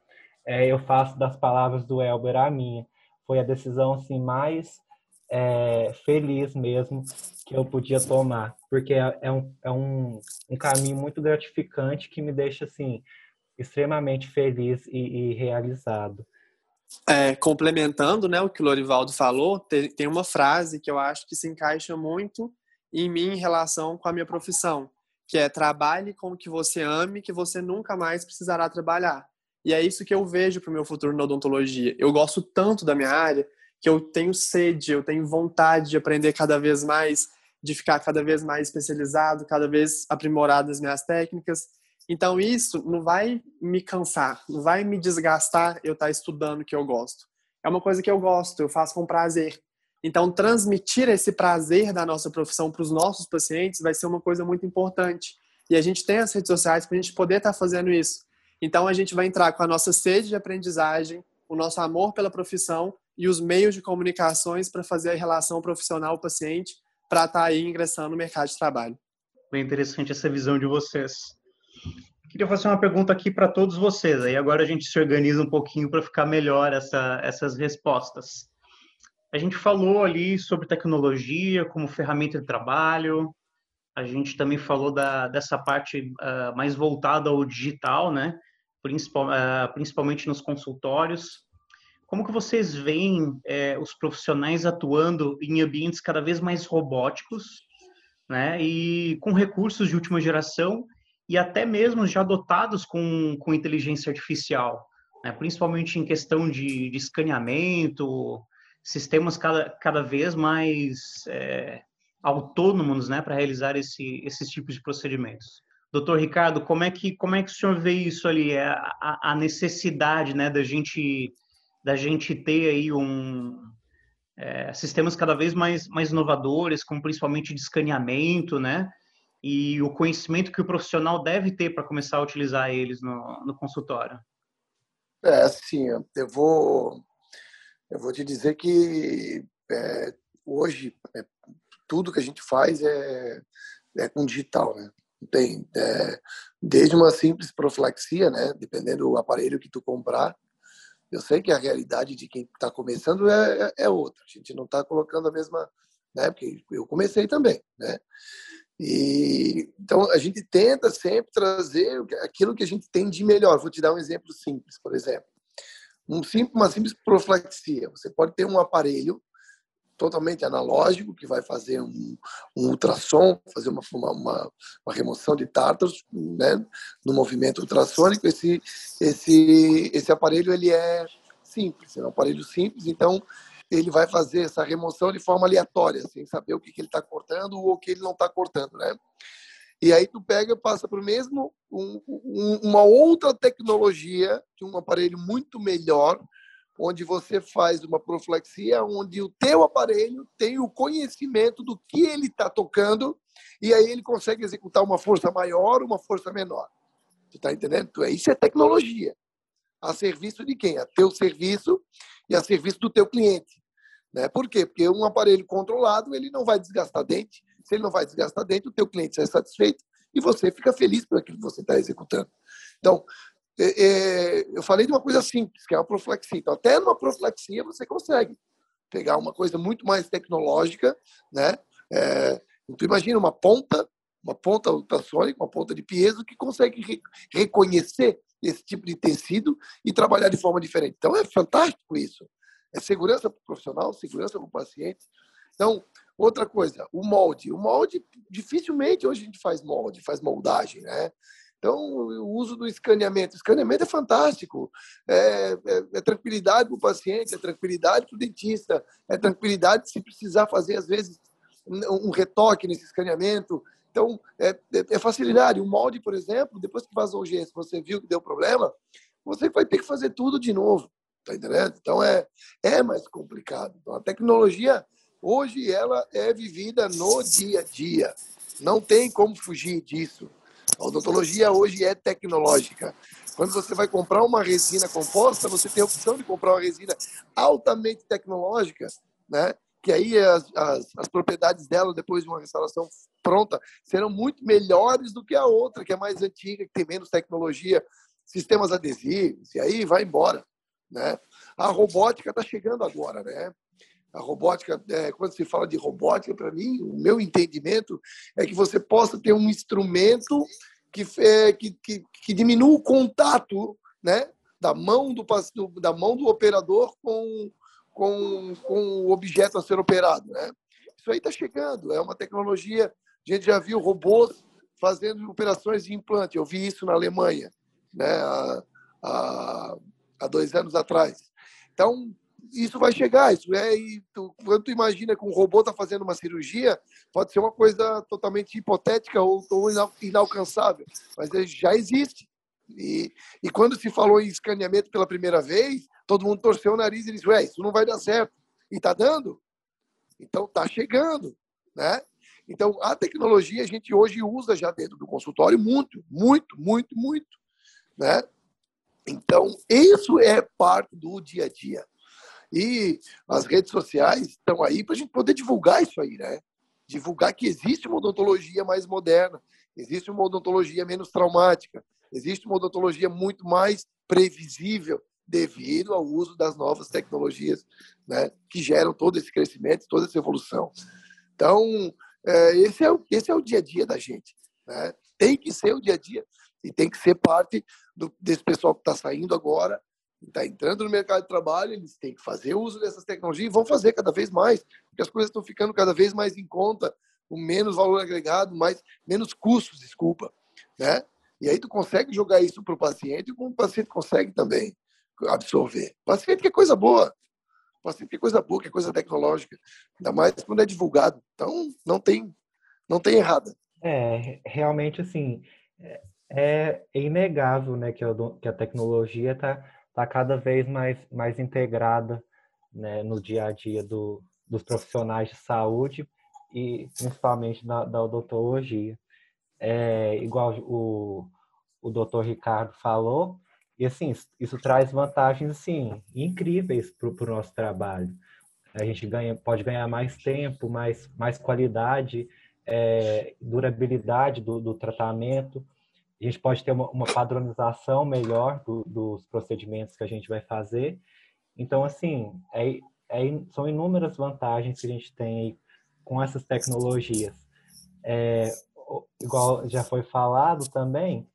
é, eu faço das palavras do Elber a minha. Foi a decisão assim, mais é, feliz mesmo que eu podia tomar, porque é, é, um, é um, um caminho muito gratificante que me deixa assim extremamente feliz e, e realizado. É, complementando né, o que o Lorivaldo falou, tem, tem uma frase que eu acho que se encaixa muito em mim em relação com a minha profissão, que é trabalhe com o que você ame, que você nunca mais precisará trabalhar. E é isso que eu vejo para o meu futuro na odontologia. Eu gosto tanto da minha área que eu tenho sede, eu tenho vontade de aprender cada vez mais, de ficar cada vez mais especializado, cada vez aprimorado nas minhas técnicas. Então isso não vai me cansar, não vai me desgastar eu estar estudando o que eu gosto. É uma coisa que eu gosto, eu faço com prazer. Então transmitir esse prazer da nossa profissão para os nossos pacientes vai ser uma coisa muito importante. E a gente tem as redes sociais para a gente poder estar fazendo isso. Então a gente vai entrar com a nossa sede de aprendizagem, o nosso amor pela profissão e os meios de comunicações para fazer a relação profissional-paciente para estar tá aí ingressando no mercado de trabalho. Bem interessante essa visão de vocês. Queria fazer uma pergunta aqui para todos vocês. Aí agora a gente se organiza um pouquinho para ficar melhor essa, essas respostas. A gente falou ali sobre tecnologia como ferramenta de trabalho. A gente também falou da, dessa parte uh, mais voltada ao digital, né? Principal, uh, principalmente nos consultórios. Como que vocês veem é, os profissionais atuando em ambientes cada vez mais robóticos, né? E com recursos de última geração e até mesmo já dotados com, com inteligência artificial, né? principalmente em questão de, de escaneamento, sistemas cada, cada vez mais é, autônomos né? para realizar esse, esses tipos de procedimentos. Doutor Ricardo, como é que como é que o senhor vê isso ali, é a, a necessidade né, da gente da gente ter aí um é, sistemas cada vez mais mais inovadores, como principalmente de escaneamento, né? E o conhecimento que o profissional deve ter para começar a utilizar eles no, no consultório. É, assim, eu vou eu vou te dizer que é, hoje é, tudo que a gente faz é, é com digital, né? Tem é, desde uma simples profilaxia, né? Dependendo do aparelho que tu comprar, eu sei que a realidade de quem está começando é, é, é outra. A gente não está colocando a mesma, né? Porque eu comecei também, né? E então a gente tenta sempre trazer aquilo que a gente tem de melhor. Vou te dar um exemplo simples, por exemplo, um simples, uma simples profilaxia. Você pode ter um aparelho totalmente analógico que vai fazer um, um ultrassom, fazer uma, uma, uma, remoção de tártaros, né, no movimento ultrassônico. Esse esse esse aparelho ele é simples, é um aparelho simples, então ele vai fazer essa remoção de forma aleatória, sem saber o que, que ele está cortando ou o que ele não está cortando, né? E aí tu pega passa para o mesmo um, um, uma outra tecnologia de um aparelho muito melhor, onde você faz uma profilaxia, onde o teu aparelho tem o conhecimento do que ele está tocando e aí ele consegue executar uma força maior, uma força menor. Você está entendendo? Então, isso é tecnologia. A serviço de quem? A teu serviço e a serviço do teu cliente. Né? Por quê? Porque um aparelho controlado ele não vai desgastar dente. Se ele não vai desgastar dente, o teu cliente sai satisfeito e você fica feliz por aquilo que você está executando. Então, é, é, eu falei de uma coisa simples, que é a profilaxia. Então, até numa profilaxia você consegue pegar uma coisa muito mais tecnológica, né? É, tu imagina uma ponta, uma ponta ultrassônica, uma ponta de piezo que consegue re reconhecer esse tipo de tecido e trabalhar de forma diferente. Então, é fantástico isso. É segurança para o profissional, segurança para o paciente. Então, outra coisa, o molde. O molde, dificilmente hoje a gente faz molde, faz moldagem, né? Então, o uso do escaneamento. O escaneamento é fantástico. É, é, é tranquilidade para o paciente, é tranquilidade para o dentista, é tranquilidade se precisar fazer, às vezes, um retoque nesse escaneamento. Então, é, é, é facilidade. O molde, por exemplo, depois que vazou o gesso, você viu que deu problema, você vai ter que fazer tudo de novo. Tá entendendo? Então, é, é mais complicado. Então, a tecnologia, hoje, ela é vivida no dia a dia. Não tem como fugir disso. A odontologia hoje é tecnológica. Quando você vai comprar uma resina composta, você tem a opção de comprar uma resina altamente tecnológica, né? que aí as, as, as, propriedades dela, depois de uma restauração pronta, serão muito melhores do que a outra, que é mais antiga, que tem menos tecnologia, sistemas adesivos, e aí vai embora. Né? A robótica está chegando agora. Né? A robótica, é, quando se fala de robótica, para mim, o meu entendimento é que você possa ter um instrumento que, é, que, que, que diminua o contato né, da, mão do, da mão do operador com, com, com o objeto a ser operado. Né? Isso aí está chegando, é uma tecnologia. A gente já viu robôs fazendo operações de implante. Eu vi isso na Alemanha, né, há, há, há dois anos atrás. Então, isso vai chegar. Isso é, e tu, quando tu imagina que um robô está fazendo uma cirurgia, pode ser uma coisa totalmente hipotética ou, ou inalcançável, mas já existe. E, e quando se falou em escaneamento pela primeira vez, todo mundo torceu o nariz e disse: Ué, isso não vai dar certo. E está dando? Então está chegando. Né? Então a tecnologia a gente hoje usa já dentro do consultório muito, muito, muito, muito. Né? Então, isso é parte do dia a dia. E as redes sociais estão aí para a gente poder divulgar isso aí, né? Divulgar que existe uma odontologia mais moderna, existe uma odontologia menos traumática, existe uma odontologia muito mais previsível devido ao uso das novas tecnologias, né? Que geram todo esse crescimento, toda essa evolução. Então, é, esse, é o, esse é o dia a dia da gente, né? Tem que ser o dia a dia e tem que ser parte do, desse pessoal que está saindo agora está entrando no mercado de trabalho, eles têm que fazer uso dessas tecnologias e vão fazer cada vez mais, porque as coisas estão ficando cada vez mais em conta, com menos valor agregado, mais, menos custos, desculpa, né? E aí tu consegue jogar isso para o paciente e o paciente consegue também absorver. O paciente que é coisa boa, o paciente que é coisa boa, que é coisa tecnológica, ainda mais quando é divulgado. Então, não tem, não tem errada. É, realmente, assim, é, é inegável né, que, a, que a tecnologia está está cada vez mais, mais integrada né, no dia a dia do, dos profissionais de saúde e principalmente da, da odontologia. É, igual o, o doutor Ricardo falou, e assim, isso traz vantagens assim, incríveis para o nosso trabalho. A gente ganha, pode ganhar mais tempo, mais, mais qualidade, é, durabilidade do, do tratamento a gente pode ter uma, uma padronização melhor do, dos procedimentos que a gente vai fazer. Então, assim, é, é, são inúmeras vantagens que a gente tem com essas tecnologias. É, igual já foi falado também,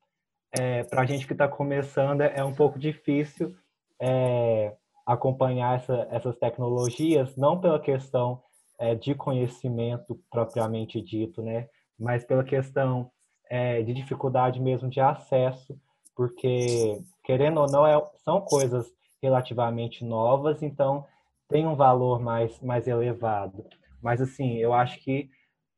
é, para a gente que está começando é, é um pouco difícil é, acompanhar essa, essas tecnologias, não pela questão de conhecimento propriamente dito, né, mas pela questão é, de dificuldade mesmo de acesso, porque, querendo ou não, é, são coisas relativamente novas, então tem um valor mais, mais elevado. Mas, assim, eu acho que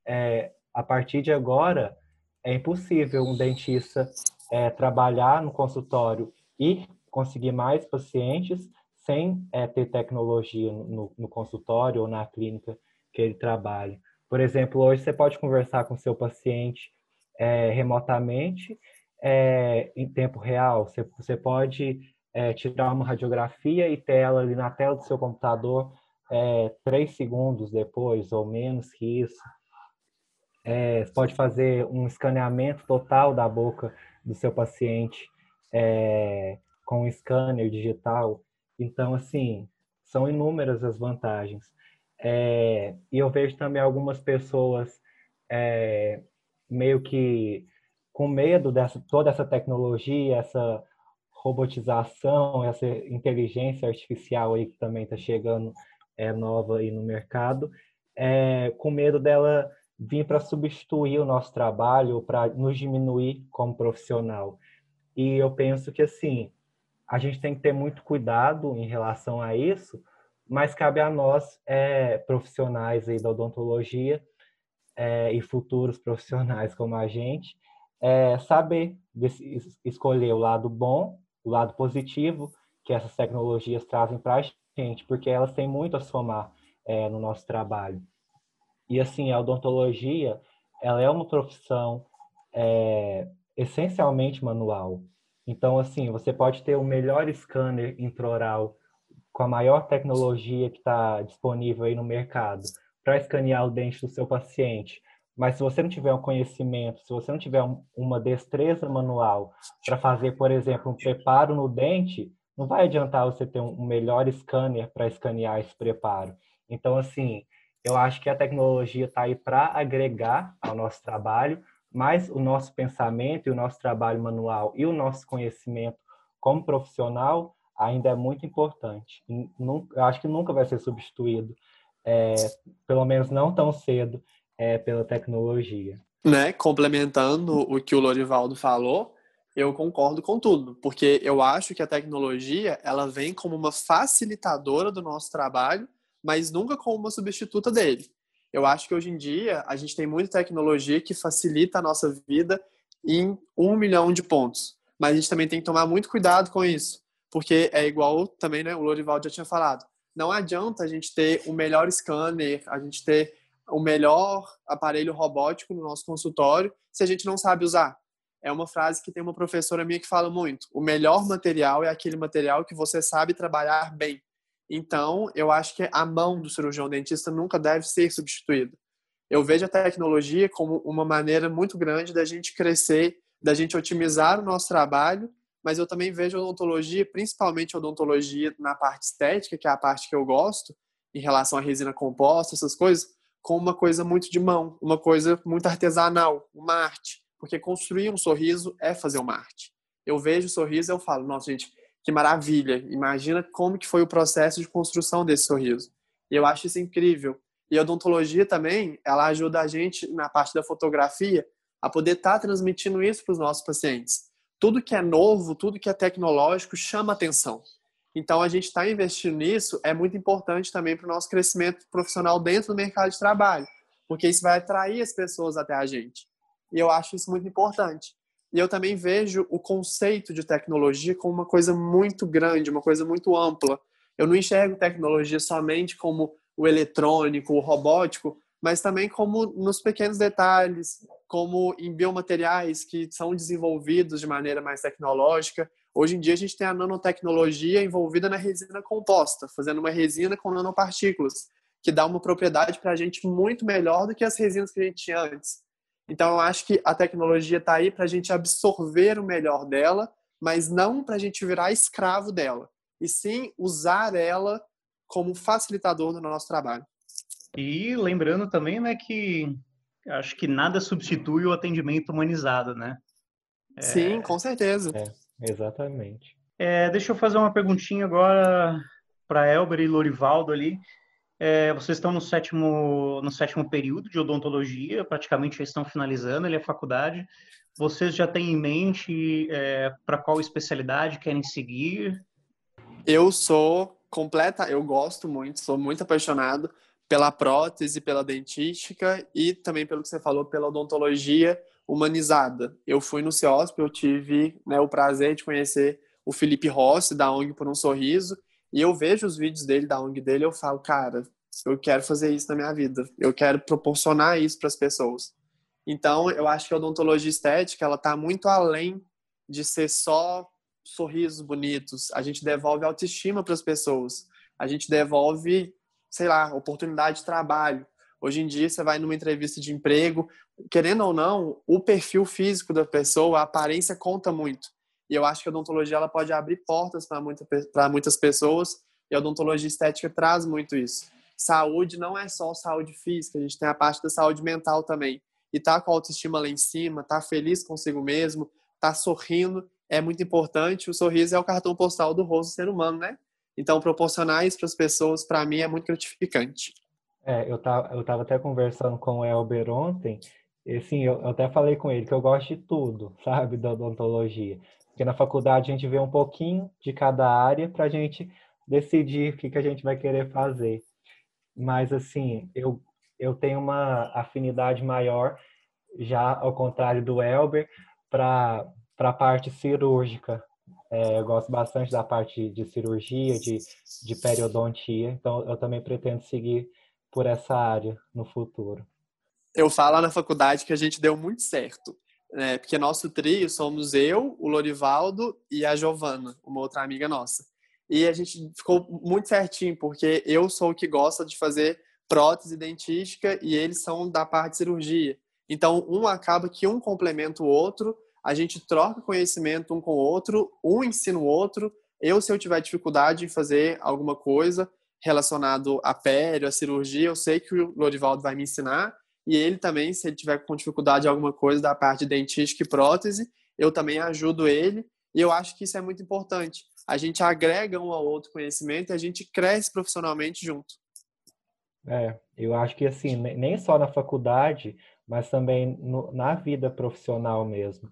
é, a partir de agora é impossível um dentista é, trabalhar no consultório e conseguir mais pacientes sem é, ter tecnologia no, no, consultório ou na clínica que ele trabalha. Por exemplo, hoje você pode conversar com seu paciente é, remotamente é, em tempo real. Você, você pode é, tirar uma radiografia e ter ela ali na tela do seu computador é, três segundos depois, ou menos que isso. É, pode fazer um escaneamento total da boca do seu paciente é, com um scanner digital. Então, assim, são inúmeras as vantagens. E eu vejo também algumas pessoas é, meio que com medo dessa toda essa tecnologia, essa robotização, essa inteligência artificial aí que também está chegando é nova aí no mercado, é, com medo dela vir para substituir o nosso trabalho, para nos diminuir como profissional. E eu penso que assim a gente tem que ter muito cuidado em relação a isso, mas cabe a nós, é, profissionais aí da odontologia, é, e futuros profissionais como a gente, é, saber escolher o lado bom, o lado positivo que essas tecnologias trazem para a gente, porque elas têm muito a somar é, no nosso trabalho. E assim, a odontologia, ela é uma profissão é, essencialmente manual. Então, assim, você pode ter o melhor scanner intraoral com a maior tecnologia que está disponível aí no mercado, para escanear o dente do seu paciente. Mas se você não tiver um conhecimento, se você não tiver uma destreza manual para fazer, por exemplo, um preparo no dente, não vai adiantar você ter um melhor scanner para escanear esse preparo. Então, assim, eu acho que a tecnologia está aí para agregar ao nosso trabalho, mas o nosso pensamento e o nosso trabalho manual e o nosso conhecimento como profissional ainda é muito importante. Eu acho que nunca vai ser substituído, é, pelo menos não tão cedo, é, pela tecnologia. Né? Complementando o que o Lorivaldo falou, eu concordo com tudo, porque eu acho que a tecnologia ela vem como uma facilitadora do nosso trabalho, mas nunca como uma substituta dele. Eu acho que hoje em dia a gente tem muita tecnologia que facilita a nossa vida em um milhão de pontos, mas a gente também tem que tomar muito cuidado com isso, porque é igual também, né? O Lorival já tinha falado. Não adianta a gente ter o melhor scanner, a gente ter o melhor aparelho robótico no nosso consultório se a gente não sabe usar. É uma frase que tem uma professora minha que fala muito. O melhor material é aquele material que você sabe trabalhar bem. Então, eu acho que a mão do cirurgião dentista nunca deve ser substituída. Eu vejo a tecnologia como uma maneira muito grande da gente crescer, da gente otimizar o nosso trabalho, mas eu também vejo odontologia, principalmente odontologia na parte estética, que é a parte que eu gosto, em relação à resina composta, essas coisas, como uma coisa muito de mão, uma coisa muito artesanal, uma arte. Porque construir um sorriso é fazer uma arte. Eu vejo o sorriso e eu falo, nossa, gente, que maravilha. Imagina como que foi o processo de construção desse sorriso. E eu acho isso incrível. E a odontologia também, ela ajuda a gente, na parte da fotografia, a poder estar tá transmitindo isso para os nossos pacientes. Tudo que é novo, tudo que é tecnológico chama atenção. Então, a gente está investindo nisso é muito importante também para o nosso crescimento profissional dentro do mercado de trabalho, porque isso vai atrair as pessoas até a gente. E eu acho isso muito importante. E eu também vejo o conceito de tecnologia como uma coisa muito grande, uma coisa muito ampla. Eu não enxergo tecnologia somente como o eletrônico, o robótico, mas também como nos pequenos detalhes, como em biomateriais que são desenvolvidos de maneira mais tecnológica, Hoje em dia a gente tem a nanotecnologia envolvida na resina composta, fazendo uma resina com nanopartículas, que dá uma propriedade para a gente muito melhor do que as resinas que a gente tinha antes. Então eu acho que a tecnologia está aí para a gente absorver o melhor dela, mas não para a gente virar escravo dela, e sim usar ela como facilitador do nosso trabalho. E lembrando também, né, que acho que nada substitui o atendimento humanizado, né? É... Sim, com certeza. É. Exatamente. É, deixa eu fazer uma perguntinha agora para Elber e Lorivaldo ali. É, vocês estão no sétimo, no sétimo período de odontologia, praticamente já estão finalizando ali a faculdade. Vocês já têm em mente é, para qual especialidade querem seguir? Eu sou completa, eu gosto muito, sou muito apaixonado pela prótese, pela dentística e também pelo que você falou, pela odontologia humanizada. Eu fui no CEOSP, eu tive né, o prazer de conhecer o Felipe Rossi, da ONG Por um Sorriso, e eu vejo os vídeos dele, da ONG dele, eu falo, cara, eu quero fazer isso na minha vida, eu quero proporcionar isso para as pessoas. Então, eu acho que a odontologia estética, ela está muito além de ser só sorrisos bonitos. A gente devolve autoestima para as pessoas. A gente devolve, sei lá, oportunidade de trabalho. Hoje em dia, você vai numa entrevista de emprego, querendo ou não, o perfil físico da pessoa, a aparência conta muito. E eu acho que a odontologia ela pode abrir portas para muita, muitas pessoas e a odontologia estética traz muito isso. Saúde não é só saúde física, a gente tem a parte da saúde mental também. E tá com a autoestima lá em cima, tá feliz consigo mesmo, tá sorrindo, é muito importante. O sorriso é o cartão postal do rosto do ser humano, né? Então, proporcionar isso para as pessoas, para mim, é muito gratificante. É, eu tava, eu tava até conversando com o Elber ontem, e assim, eu, eu até falei com ele que eu gosto de tudo, sabe, da odontologia. Porque na faculdade a gente vê um pouquinho de cada área para a gente decidir o que, que a gente vai querer fazer. Mas, assim, eu, eu tenho uma afinidade maior, já ao contrário do Elber, para a parte cirúrgica. É, eu gosto bastante da parte de cirurgia, de, de periodontia, então eu também pretendo seguir por essa área no futuro? Eu falo na faculdade que a gente deu muito certo, né? Porque nosso trio somos eu, o Lorivaldo e a Giovana, uma outra amiga nossa. E a gente ficou muito certinho, porque eu sou o que gosta de fazer prótese dentística e eles são da parte de cirurgia. Então, um acaba que um complementa o outro, a gente troca conhecimento um com o outro, um ensina o outro. Eu, se eu tiver dificuldade em fazer alguma coisa, relacionado a pele, a cirurgia, eu sei que o Lorivaldo vai me ensinar, e ele também, se ele tiver com dificuldade em alguma coisa da parte de dentística e prótese, eu também ajudo ele, e eu acho que isso é muito importante. A gente agrega um ao outro conhecimento e a gente cresce profissionalmente junto. É, eu acho que assim, nem só na faculdade, mas também no, na vida profissional mesmo.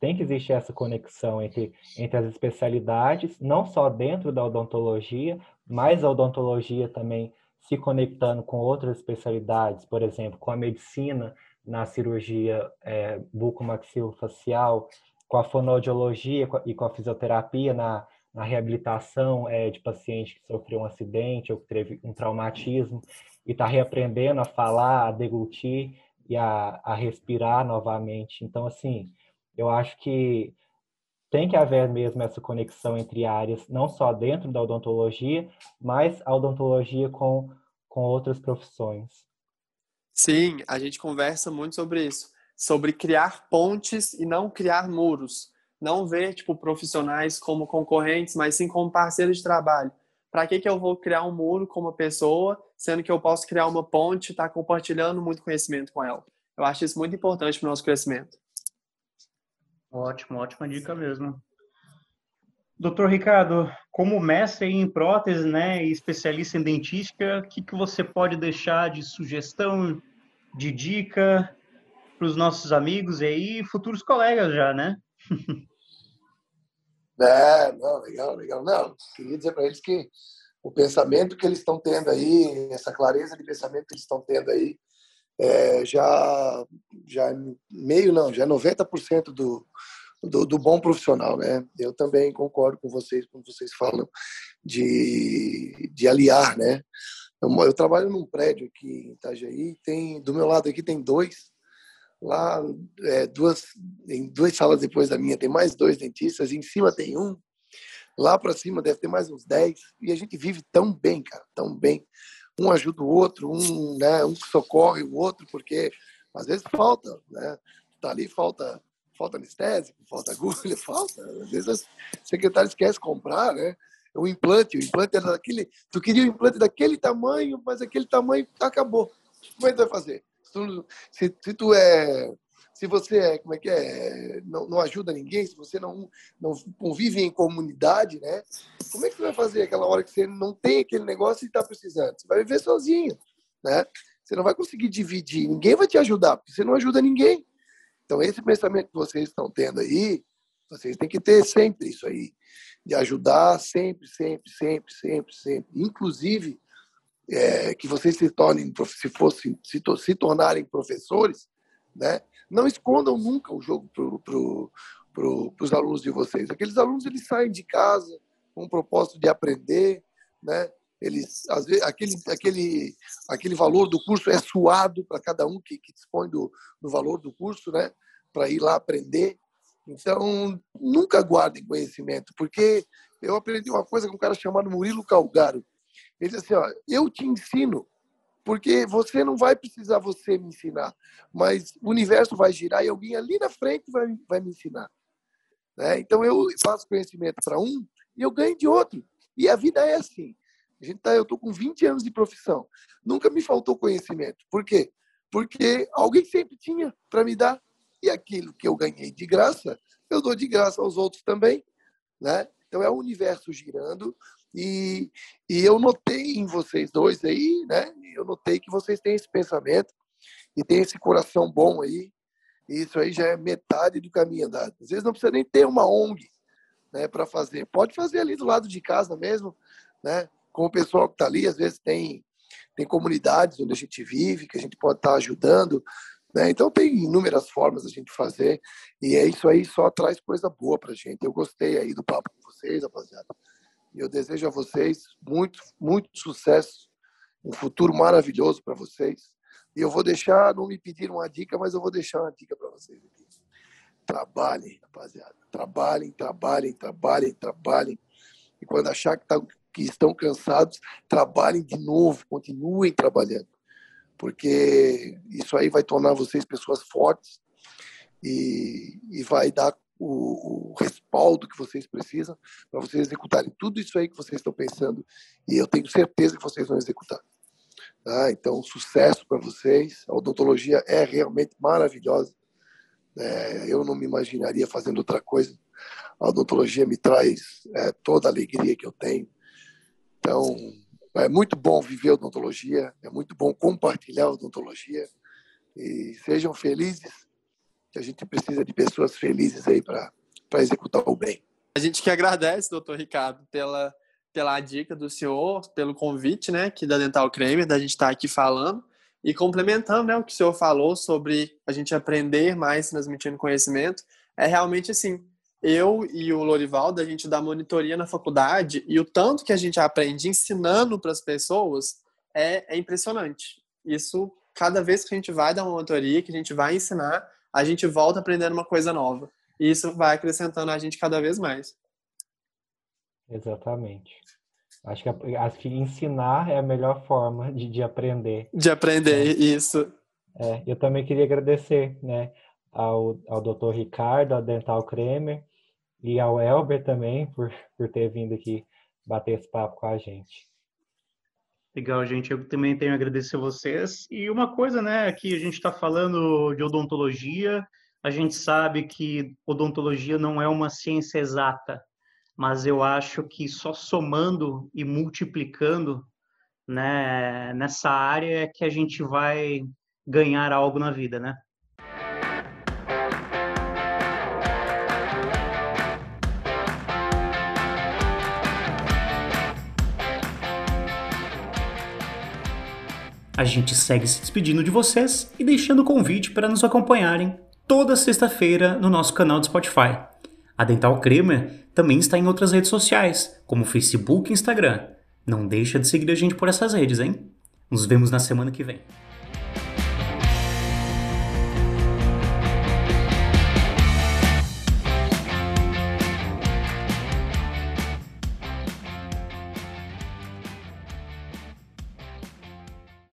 Tem que existir essa conexão entre, entre as especialidades, não só dentro da odontologia, mas a odontologia também se conectando com outras especialidades, por exemplo, com a medicina na cirurgia é, bucomaxilofacial, com a fonoaudiologia e com a fisioterapia na, na reabilitação é, de paciente que sofreu um acidente ou que teve um traumatismo e está reaprendendo a falar, a deglutir e a, a respirar novamente. Então, assim, eu acho que tem que haver mesmo essa conexão entre áreas, não só dentro da odontologia, mas a odontologia com, com outras profissões. Sim, a gente conversa muito sobre isso, sobre criar pontes e não criar muros não ver tipo profissionais como concorrentes, mas sim como parceiros de trabalho. Para que que eu vou criar um muro com uma pessoa, sendo que eu posso criar uma ponte, e estar tá compartilhando muito conhecimento com ela? Eu acho isso muito importante para o nosso crescimento. Ótimo, ótima dica mesmo. Doutor Ricardo, como mestre em prótese, né, e especialista em dentística, o que, que você pode deixar de sugestão, de dica para os nossos amigos e aí futuros colegas já, né? É, não, legal, legal. Não, queria dizer para eles que o pensamento que eles estão tendo aí, essa clareza de pensamento que eles estão tendo aí, é, já, já é meio, não, já é 90% do, do, do, bom profissional, né? Eu também concordo com vocês quando vocês falam de, de aliar, né? Eu, eu trabalho num prédio aqui em Itajaí, tem, do meu lado aqui tem dois, Lá, é, duas, em duas salas depois da minha, tem mais dois dentistas, em cima tem um. Lá para cima deve ter mais uns dez. E a gente vive tão bem, cara, tão bem. Um ajuda o outro, um, né, um socorre o outro, porque às vezes falta, né? Tá ali, falta falta anestésico, falta agulha, falta. Às vezes a secretária esquece comprar, né? O implante, o implante era daquele. Tu queria o implante daquele tamanho, mas aquele tamanho acabou. Como é que tu vai fazer? tu, se, se tu é se você é, como é que é, não, não, ajuda ninguém, se você não, não convive em comunidade, né? Como é que você vai fazer aquela hora que você não tem aquele negócio e está precisando? Você vai viver sozinho, né? Você não vai conseguir dividir, ninguém vai te ajudar, porque você não ajuda ninguém. Então, esse pensamento que vocês estão tendo aí, vocês têm que ter sempre isso aí, de ajudar sempre, sempre, sempre, sempre, sempre. Inclusive, é, que vocês se tornem, se fossem, se, se tornarem professores, né? Não escondam nunca o jogo para pro, pro, os alunos de vocês. Aqueles alunos eles saem de casa com o propósito de aprender, né? Eles, às vezes, aquele, aquele, aquele valor do curso é suado para cada um que, que dispõe do, do valor do curso, né? Para ir lá aprender. Então, nunca guardem conhecimento, porque eu aprendi uma coisa com um cara chamado Murilo Calgaro. Ele disse assim, ó, eu te ensino, porque você não vai precisar você me ensinar, mas o universo vai girar e alguém ali na frente vai, vai me ensinar. Né? Então eu faço conhecimento para um e eu ganho de outro. E a vida é assim. A gente tá, eu estou com 20 anos de profissão. Nunca me faltou conhecimento. Por quê? Porque alguém sempre tinha para me dar. E aquilo que eu ganhei de graça, eu dou de graça aos outros também. Né? Então é o universo girando, e, e eu notei em vocês dois aí, né? Eu notei que vocês têm esse pensamento e têm esse coração bom aí. E isso aí já é metade do caminho andado. Às vezes não precisa nem ter uma ONG né, para fazer. Pode fazer ali do lado de casa mesmo, né? Com o pessoal que está ali, às vezes tem, tem comunidades onde a gente vive, que a gente pode estar tá ajudando. Né? Então tem inúmeras formas a gente fazer. E é isso aí só traz coisa boa para gente. Eu gostei aí do papo com vocês, rapaziada. E eu desejo a vocês muito, muito sucesso, um futuro maravilhoso para vocês. E eu vou deixar, não me pediram uma dica, mas eu vou deixar uma dica para vocês aqui. Trabalhem, rapaziada. Trabalhem, trabalhem, trabalhem, trabalhem. E quando achar que, tá, que estão cansados, trabalhem de novo, continuem trabalhando. Porque isso aí vai tornar vocês pessoas fortes e, e vai dar o, o respaldo que vocês precisam para vocês executarem tudo isso aí que vocês estão pensando e eu tenho certeza que vocês vão executar. Tá? Então, sucesso para vocês. A odontologia é realmente maravilhosa. É, eu não me imaginaria fazendo outra coisa. A odontologia me traz é, toda a alegria que eu tenho. Então, é muito bom viver odontologia, é muito bom compartilhar odontologia. E sejam felizes, que a gente precisa de pessoas felizes aí para executar o bem. A gente que agradece, doutor Ricardo, pela, pela dica do senhor, pelo convite, né, que da Dental Kramer, da gente estar tá aqui falando e complementando, né, o que o senhor falou sobre a gente aprender mais transmitindo conhecimento, é realmente assim, eu e o Lorivaldo, a gente dá monitoria na faculdade e o tanto que a gente aprende ensinando para as pessoas é, é impressionante. Isso, cada vez que a gente vai dar uma monitoria, que a gente vai ensinar, a gente volta aprendendo uma coisa nova. E isso vai acrescentando a gente cada vez mais. Exatamente. Acho que, acho que ensinar é a melhor forma de, de aprender. De aprender, é. isso. É, eu também queria agradecer né, ao, ao Dr. Ricardo, ao Dental Kremer e ao Elber também por, por ter vindo aqui bater esse papo com a gente. Legal, gente. Eu também tenho a agradecer a vocês. E uma coisa, né, que a gente está falando de odontologia, a gente sabe que odontologia não é uma ciência exata, mas eu acho que só somando e multiplicando né, nessa área é que a gente vai ganhar algo na vida, né? A gente segue se despedindo de vocês e deixando o convite para nos acompanharem toda sexta-feira no nosso canal do Spotify. A Dental Crema também está em outras redes sociais, como Facebook e Instagram. Não deixa de seguir a gente por essas redes, hein? Nos vemos na semana que vem.